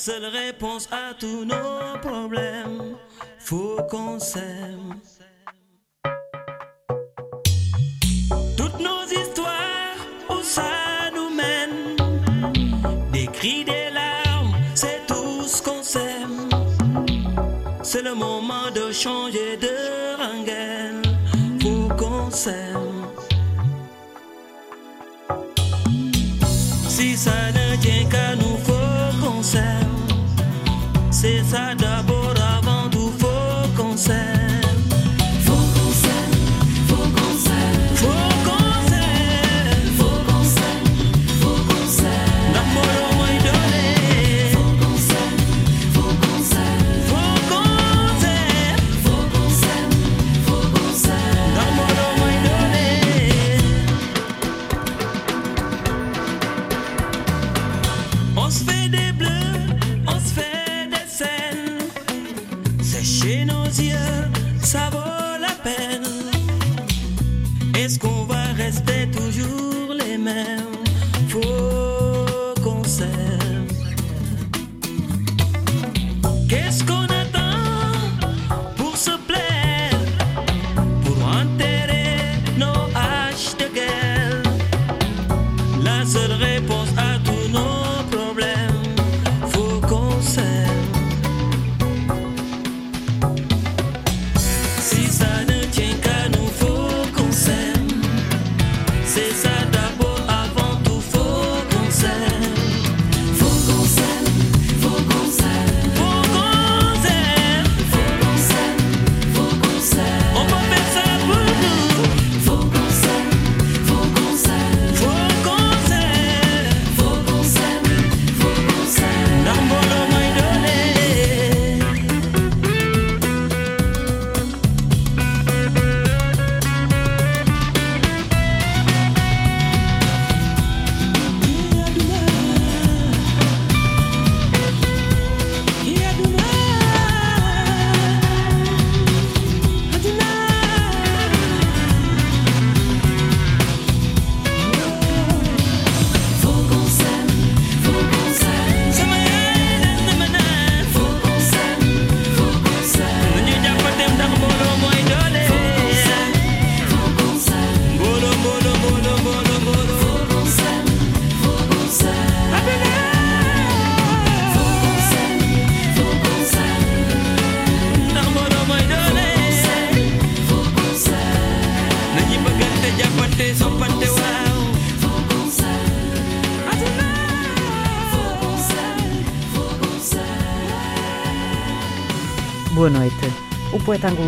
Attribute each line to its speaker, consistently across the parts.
Speaker 1: Seule réponse à tous nos problèmes, faut qu'on s'aime. Toutes nos histoires, où ça nous mène? Des cris, des larmes, c'est tout ce qu'on s'aime. C'est le moment de changer de rengaine, faut qu'on s'aime. Si ça ne tient qu'à nous, faut qu'on s'aime.
Speaker 2: since I double. desde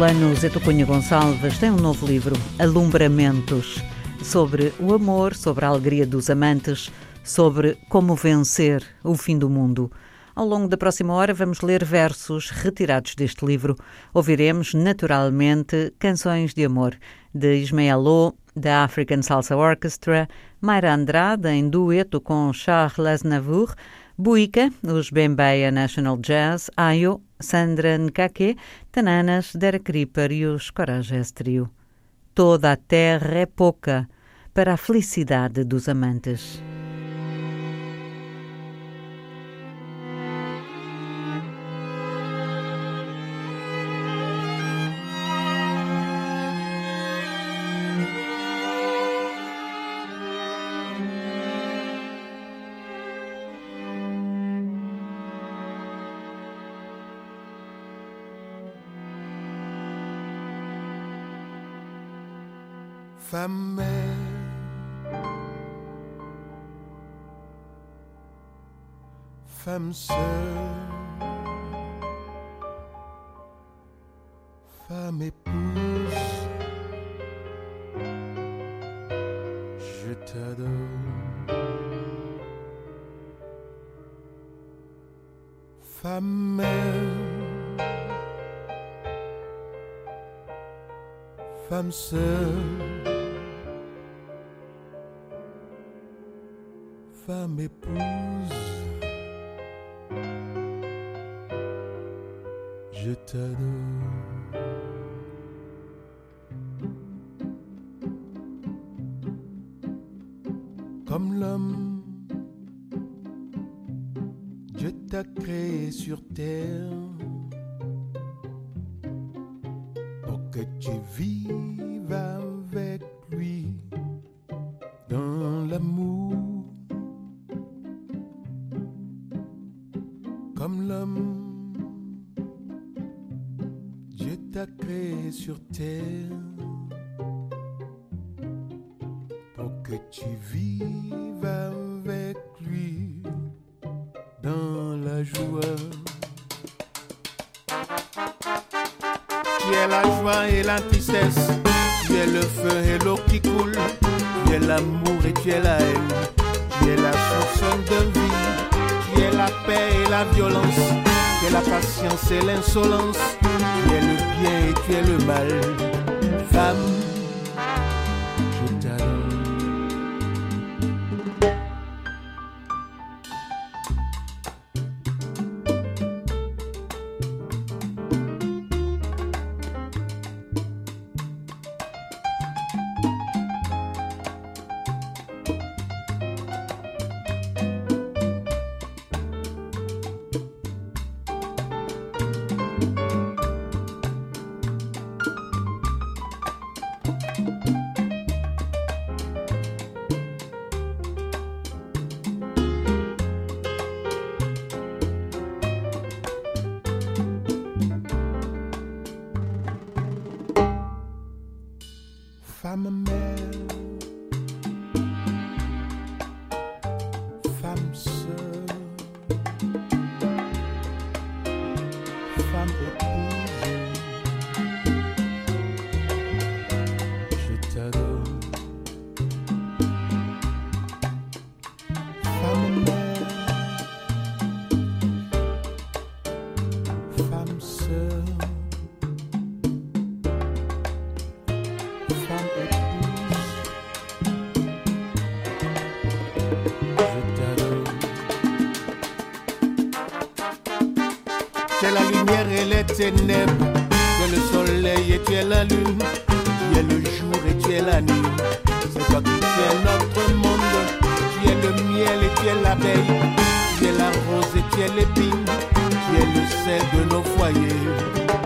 Speaker 2: angolano Zé Cunha Gonçalves tem um novo livro, Alumbramentos, sobre o amor, sobre a alegria dos amantes, sobre como vencer o fim do mundo. Ao longo da próxima hora vamos ler versos retirados deste livro. Ouviremos, naturalmente, canções de amor de Ismael Lo, da African Salsa Orchestra, Mayra Andrade em dueto com Charles Navour, Buica, os Bembeia National Jazz, Ayo, Sandra Nkake, Tananas, Derek Ripper e os Corages Trio. Toda a terra é pouca para a felicidade dos amantes.
Speaker 3: Femme
Speaker 4: épouse, je t'adore. Femme mère, femme sœur, Comme l'homme, Dieu t'a créé sur terre pour que tu vives I'm a man. Ténèbres, tu es le soleil et tu es la lune, tu es le jour et tu es la nuit. C'est toi qui tiens notre monde, tu es le miel et tu es l'abeille, tu es la rose et tu es l'épine, tu es le sel de nos foyers.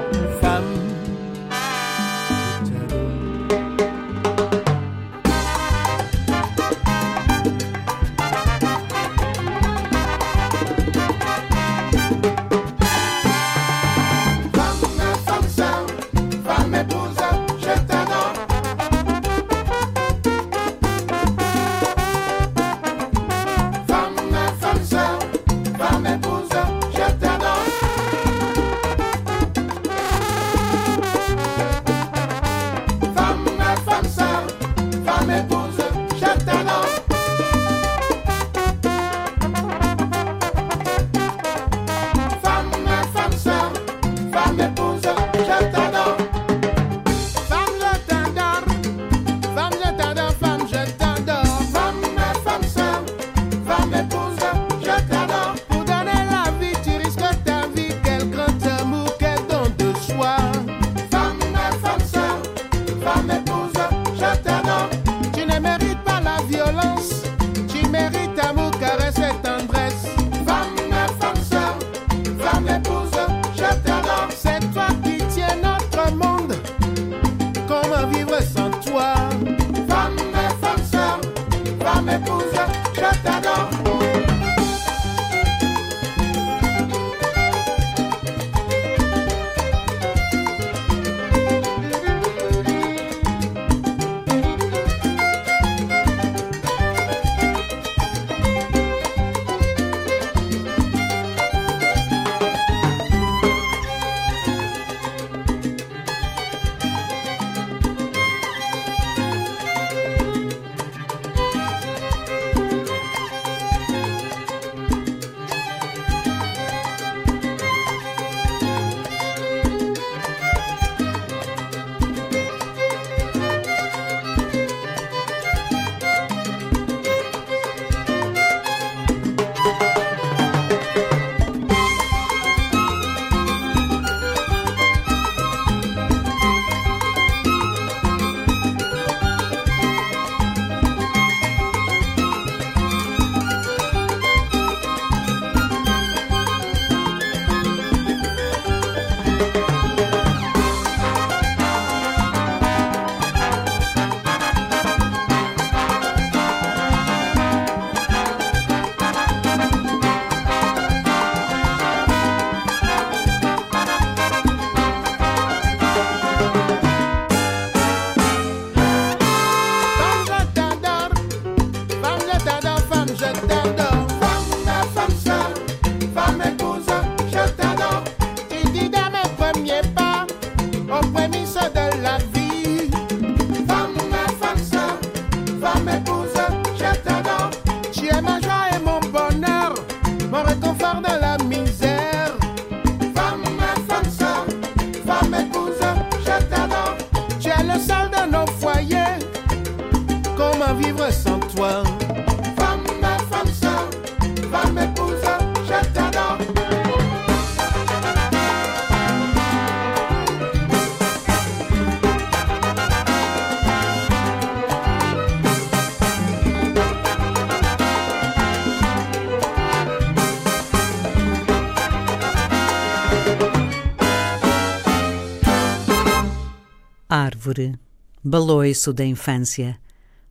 Speaker 5: Árvore, baloiço da infância.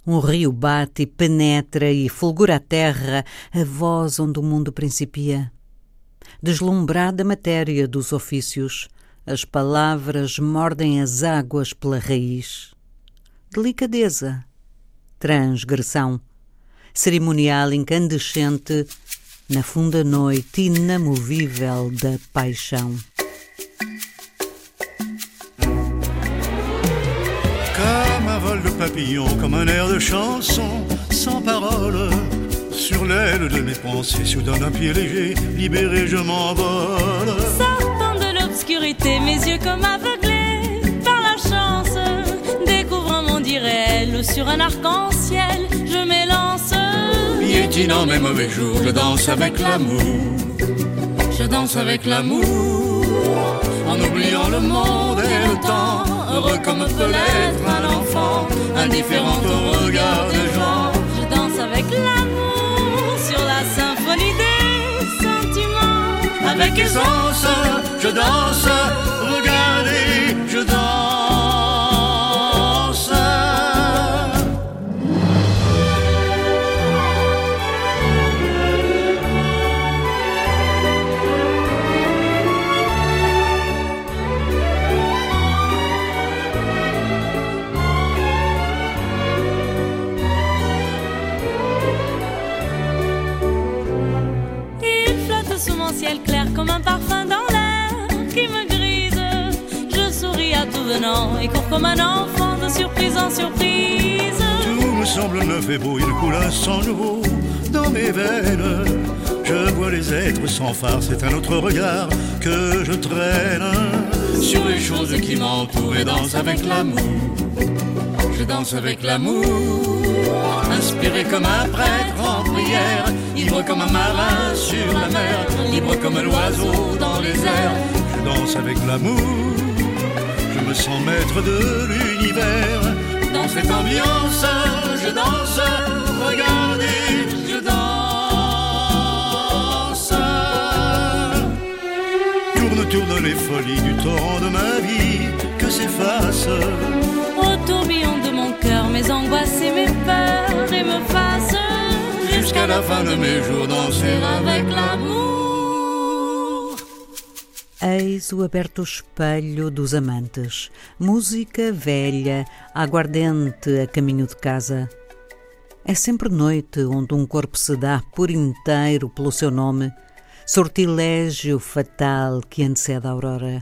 Speaker 5: Um rio bate e penetra e fulgura a terra, a voz onde o mundo principia. Deslumbrada matéria dos ofícios, as palavras mordem as águas pela raiz. Delicadeza, transgressão, cerimonial incandescente na funda noite inamovível da paixão.
Speaker 6: Comme un vol de papillon, comme un air de chanson, sans parole. Sur l'aile de mes pensées, soudain d'un pied léger, libéré, je m'envole.
Speaker 7: Sortant de l'obscurité, mes yeux comme aveuglés par la chance, découvrant mon réel sur un arc-en-ciel, je m'élance.
Speaker 6: Piétinant mes mauvais jours, je danse avec l'amour. Je danse avec l'amour, en oubliant le monde et le temps, comme peut l'être un enfant, indifférent au regard des gens.
Speaker 7: Je danse avec l'amour sur la symphonie des sentiments.
Speaker 6: Avec aisance, je danse, regardez, je danse.
Speaker 7: À et cours comme un enfant de surprise en surprise.
Speaker 6: Tout me semble neuf et beau, il coule un sang nouveau dans mes veines. Je vois les êtres sans phare, c'est un autre regard que je traîne sur les choses qui m'entourent et danse avec l'amour. Je danse avec l'amour, inspiré comme un prêtre en prière, ivre comme un marin sur la mer, libre comme l'oiseau dans les airs. Je danse avec l'amour, sens maître de l'univers. Dans cette ambiance, je danse, regardez, je danse. Tourne, tourne les folies du torrent de ma vie que s'efface.
Speaker 7: Au tourbillon de mon cœur, mes angoisses et mes peurs et me fassent
Speaker 6: Jusqu'à la fin de mes jours, danser
Speaker 7: avec l'amour.
Speaker 5: Eis o aberto espelho dos amantes. Música velha, aguardente a caminho de casa. É sempre noite onde um corpo se dá por inteiro pelo seu nome, sortilégio fatal que antecede a aurora.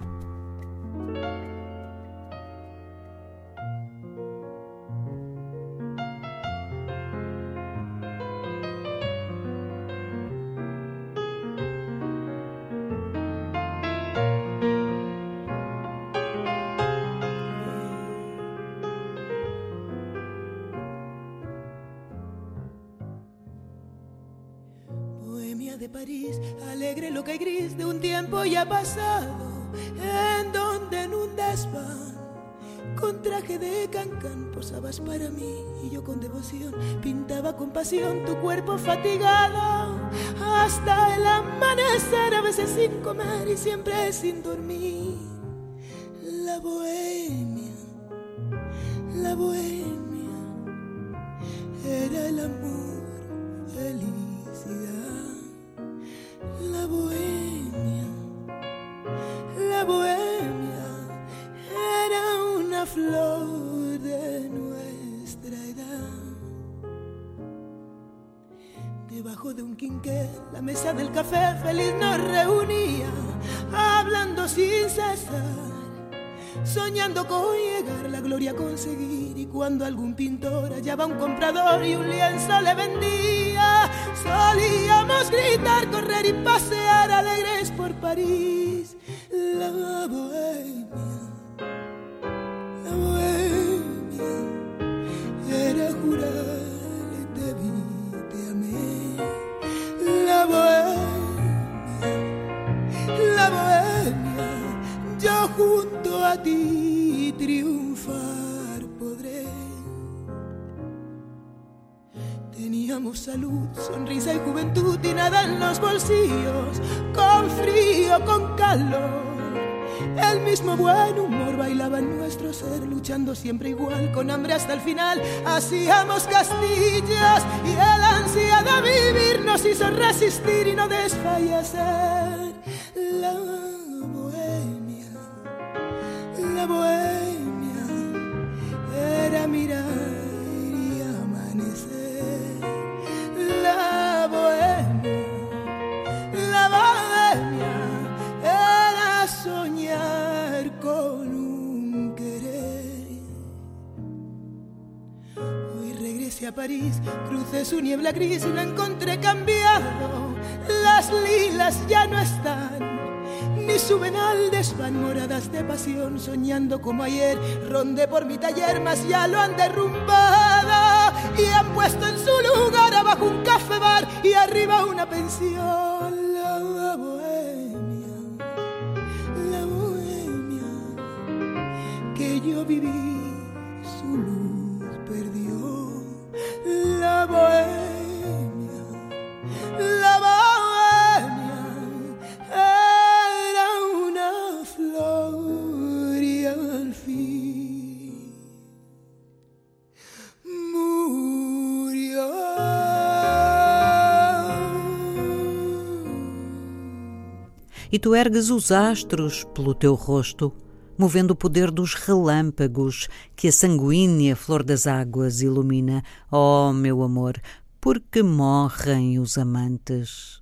Speaker 8: Conseguir y cuando algún pintor hallaba un comprador y un lienzo le vendía solíamos gritar correr y pasear alegres por París. La bohemia la bohemia era jurar te vi te amé la bohemia la bohemia, yo junto a ti triunfar Teníamos salud, sonrisa y juventud y nada en los bolsillos, con frío, con calor. El mismo buen humor bailaba en nuestro ser, luchando siempre igual, con hambre hasta el final. Hacíamos castillos y el ansia de vivir nos hizo resistir y no desfallecer. París, crucé su niebla gris y lo encontré cambiado. Las lilas ya no están, ni suben al desván moradas de pasión, soñando como ayer. Rondé por mi taller, mas ya lo han derrumbado y han puesto en su lugar abajo un café bar y arriba una pensión. La bohemia, la bohemia que yo viví,
Speaker 5: E tu ergues os astros pelo teu rosto, movendo o poder dos relâmpagos que a sanguínea flor das águas ilumina. Oh, meu amor, porque morrem os amantes?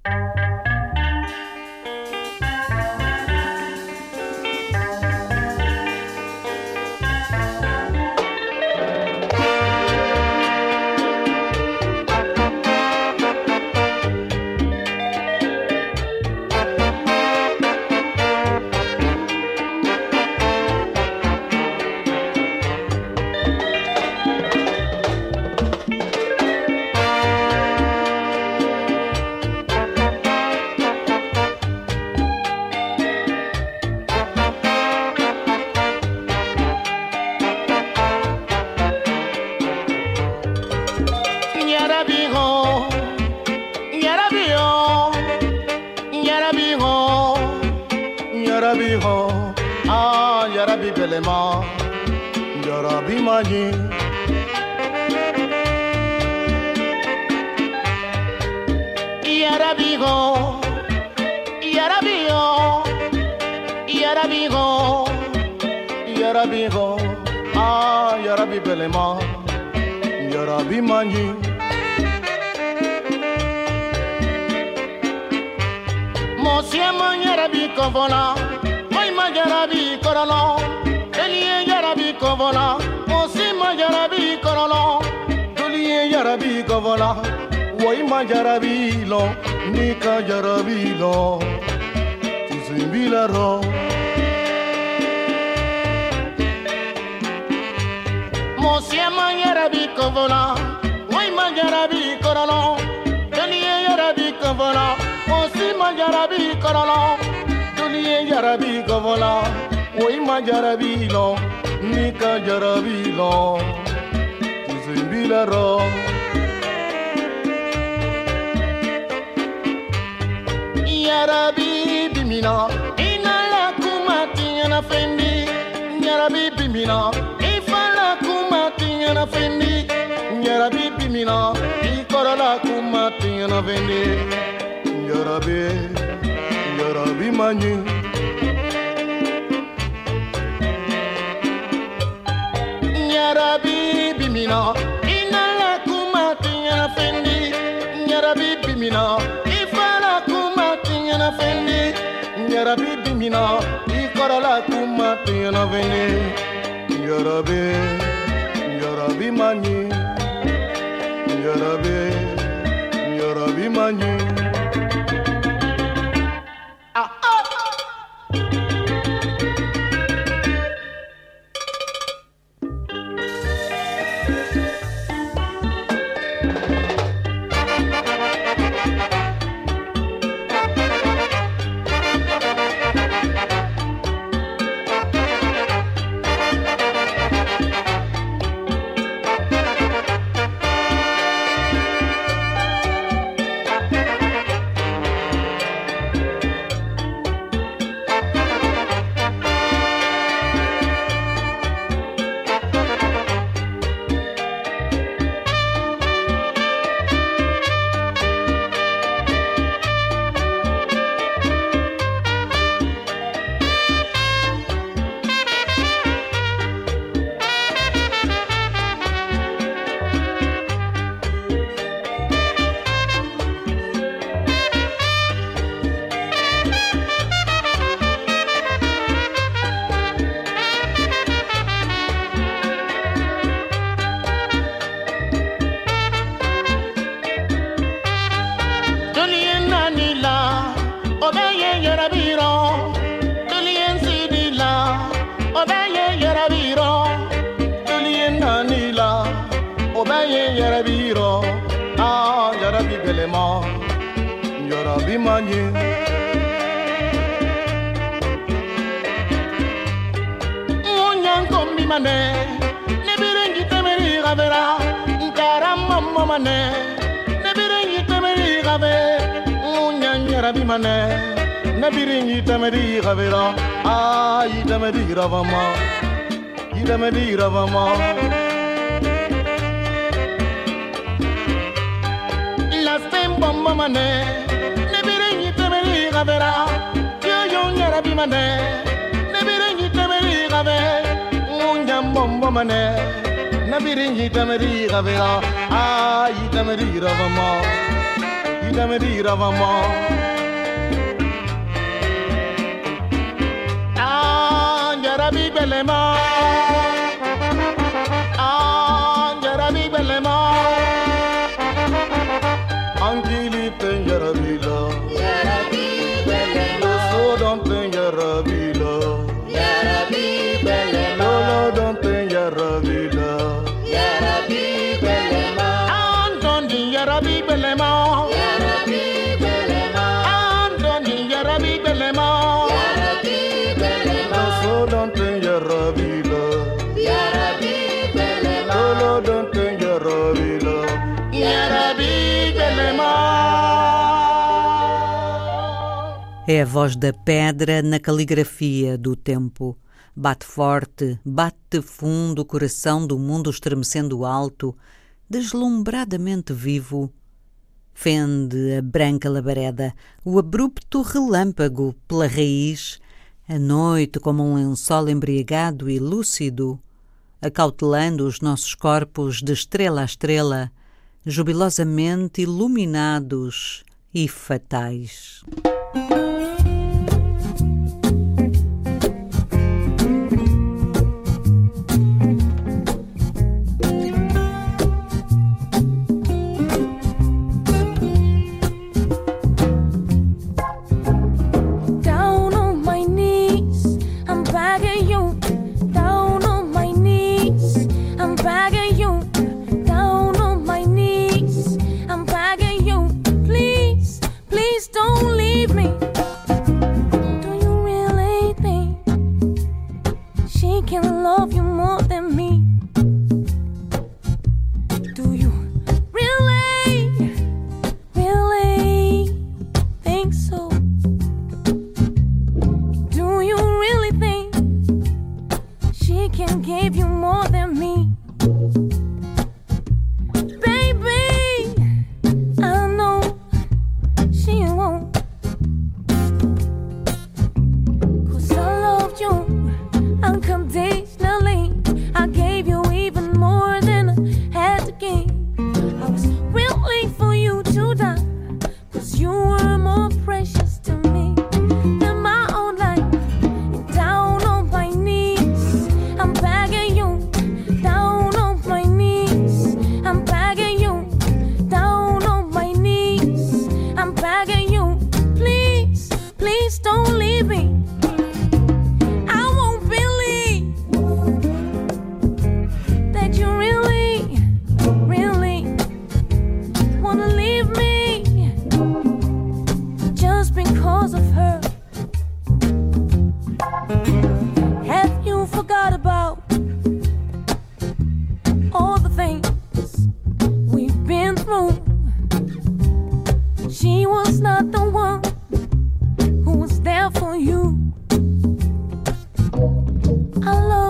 Speaker 9: yarabigo, yarabigo, yarabigo, yarabigo, ah yarabi belema, yarabi maji. Yarabigo, yarabio, yarabigo, yarabigo, ah yarabi belema, yarabi maji. Jɛman yɛrɛ b'i kɔfɔ la Maɲuman yɛrɛ b'i kɔrɔlɔ Deliye yɛrɛ b'i kɔfɔ la Mɔsiman yɛrɛ b'i kɔrɔlɔ Doliye yɛrɛ b'i kɔfɔ la Woyiman yɛrɛ b'i lɔ Nikan yɛrɛ b'i lɔ Tusun b'i la rɔ Mɔsiman yɛrɛ b'i kɔfɔ ma jarabi kɔrɔlɔ joli jarabi gɔbɔla o i ma jarabi lɔ n'i ka jarabi lɔ tusu in b'i la rɔ. Yarabi bimina, ina la kuma tiɲɛna fɛn di. Yarabi bimina, i fa la kuma tiɲɛna fɛn di. Yarabi bimina, i kɔrɔ la kuma tiɲɛna fɛn di. Ya Rabbi, Ya Rabbi Mani. Ya Rabbi Bimina, Inala Kumati Yana Fendi. Ya Rabbi Bimina, Ifala Kumati Yana Fendi. Ya Rabbi Bimina, Ikorala Kumati Yana Fendi. Ya Rabbi, Ya Rabbi Mani. Ya Rabbi, Mani. bimane nebiringi temeri gabe munyanyara bimane nebiringi temeri gabe ra ayi temeri ravama yi temeri ravama. Lastem bomba mane nebiringi temeri gabe ra yo yo nyara bimane nebiringi temeri gabe munyambomba mane birin yitamari ravela ah yitamari ravama yitamari ravama ah jarabi belema ah jarabi belema angili penjarabila jarabi belema so don't penjarabila
Speaker 5: É a voz da pedra na caligrafia do tempo. Bate forte, bate fundo o coração do mundo estremecendo alto, deslumbradamente vivo. Fende a branca labareda, o abrupto relâmpago pela raiz, a noite como um lençol embriagado e lúcido, acautelando os nossos corpos de estrela a estrela, jubilosamente iluminados e fatais.
Speaker 7: can love you.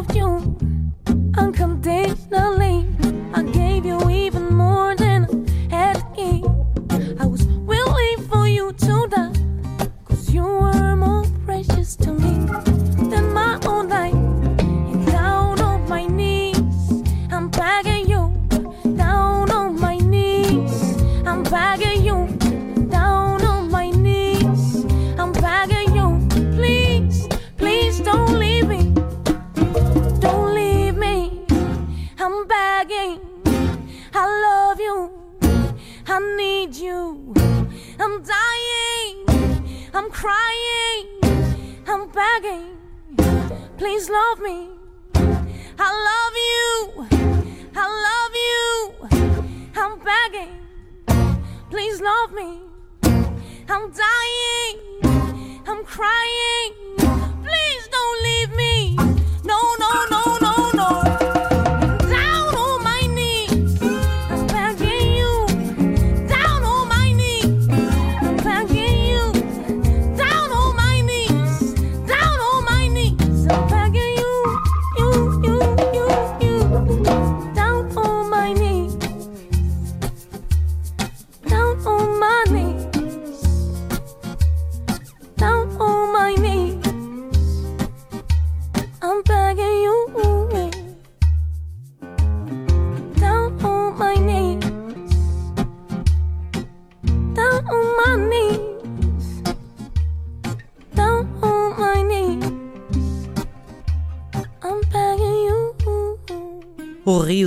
Speaker 7: of you.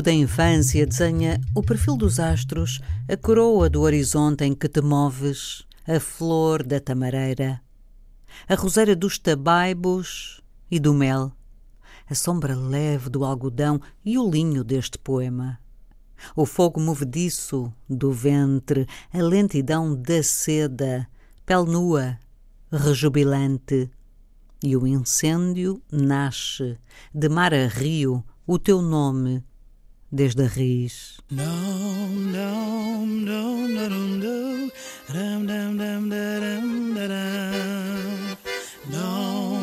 Speaker 5: Da infância desenha o perfil dos astros, a coroa do horizonte em que te moves, a flor da tamareira, a roseira dos tabaibos e do mel, a sombra leve do algodão e o linho deste poema. O fogo movediço do ventre, a lentidão da seda, pele nua, rejubilante. E o incêndio nasce, de mar a rio, o teu nome, desde a raiz.
Speaker 10: Dum, dum, dum, da, dum, da, dum. No, no,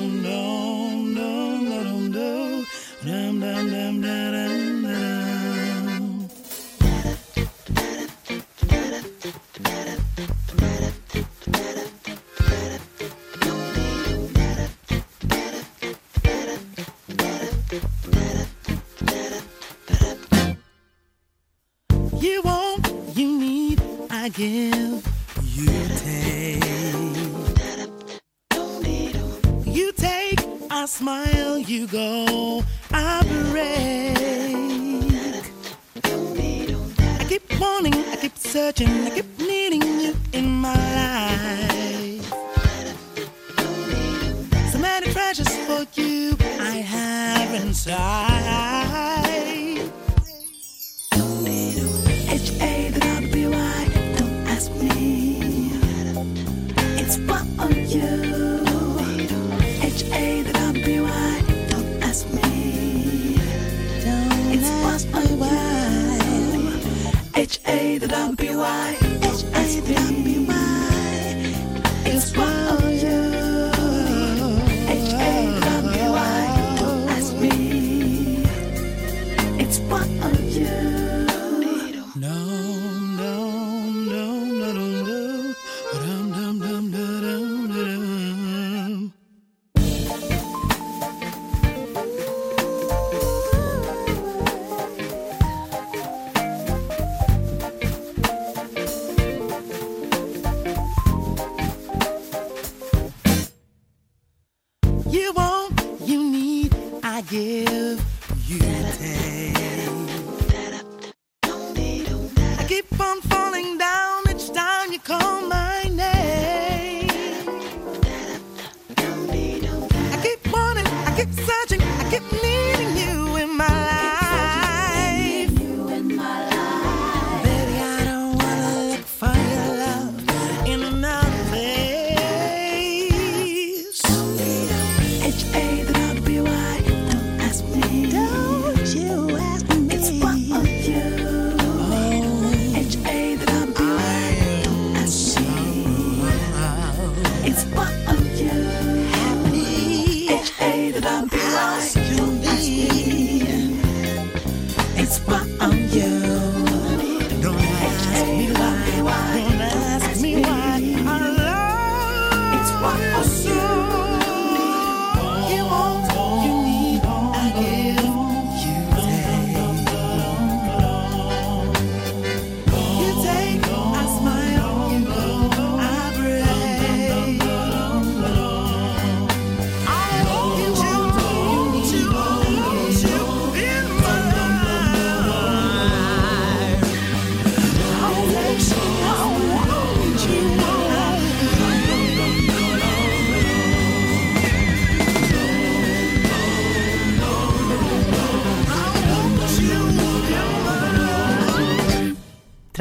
Speaker 10: give, you take. You take, I smile, you go, I break. I keep wanting, I keep searching, I keep needing you in my life. So many treasures for you I have inside. H A W Y. H A W Y.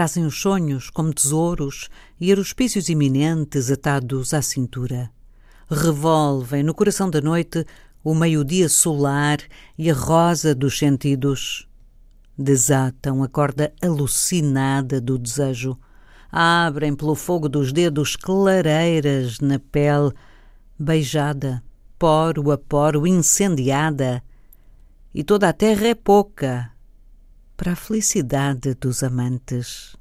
Speaker 5: Trazem os sonhos como tesouros e aruspícios iminentes atados à cintura. Revolvem no coração da noite o meio-dia solar e a rosa dos sentidos. Desatam a corda alucinada do desejo. Abrem pelo fogo dos dedos clareiras na pele, beijada, poro a poro, incendiada. E toda a terra é pouca para a felicidade dos amantes.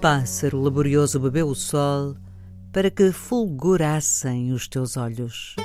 Speaker 5: Pássaro laborioso bebeu o sol para que fulgurassem os teus olhos.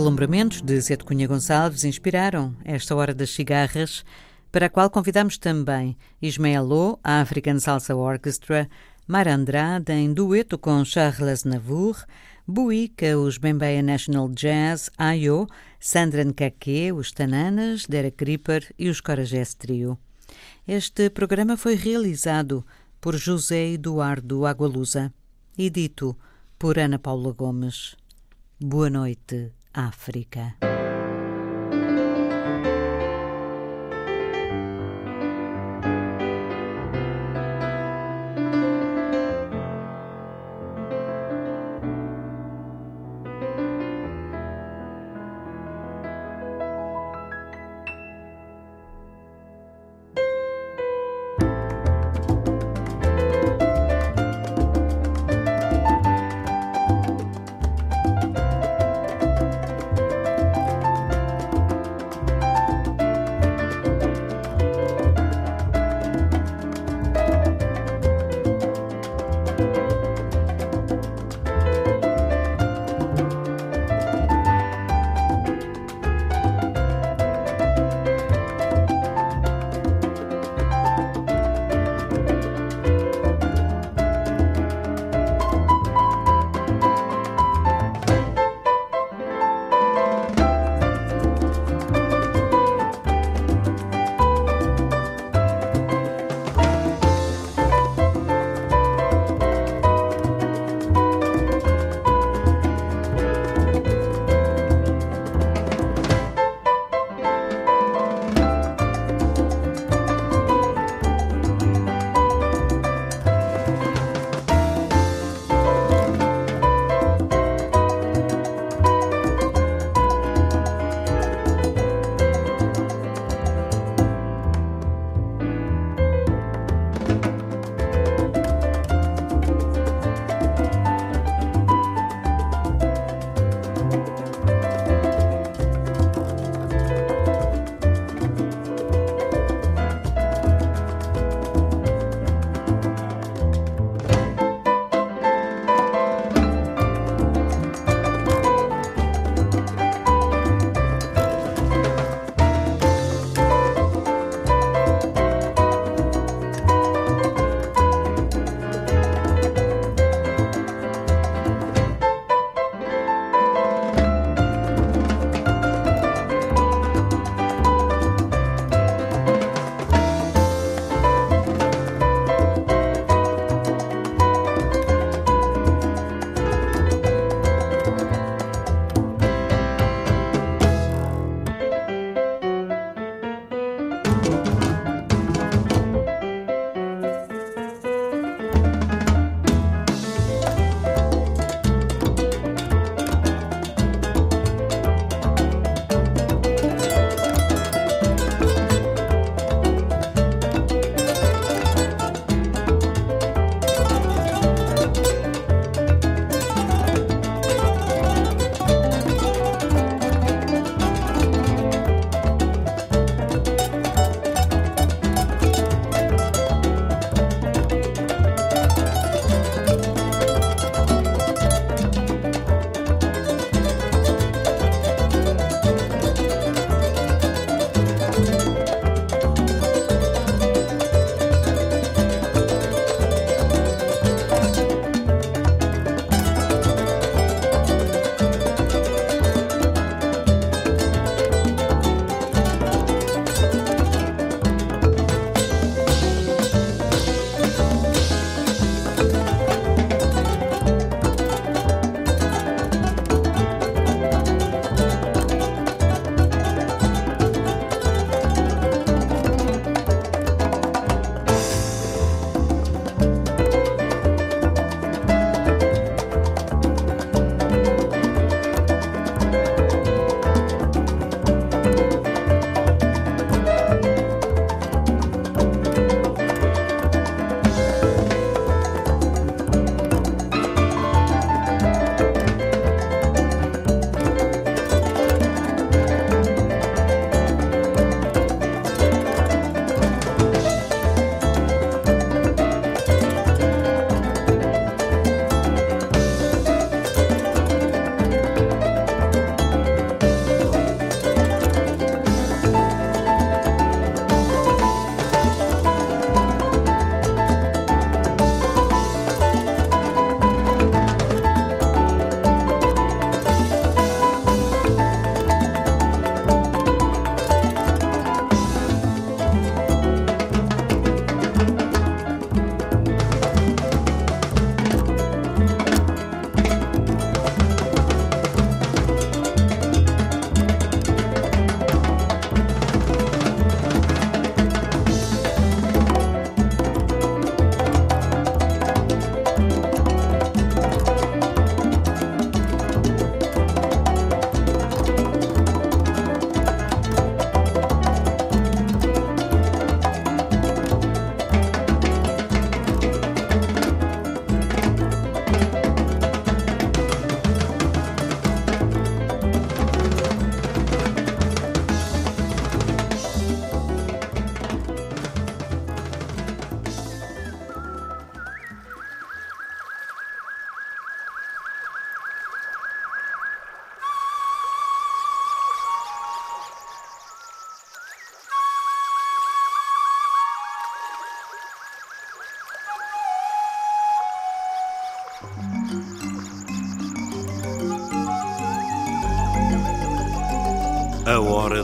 Speaker 5: Os alumbramentos de Zé de Cunha Gonçalves inspiraram esta Hora das Cigarras, para a qual convidamos também Ismael a African Salsa Orchestra, Mara Andrade em dueto com Charles Navour, Buica, os Bembeia National Jazz, Ayo, Sandra Nkake, os Tananas, Derek Ripper e os Coragés Trio. Este programa foi realizado por José Eduardo Agualusa e dito por Ana Paula Gomes. Boa noite. África.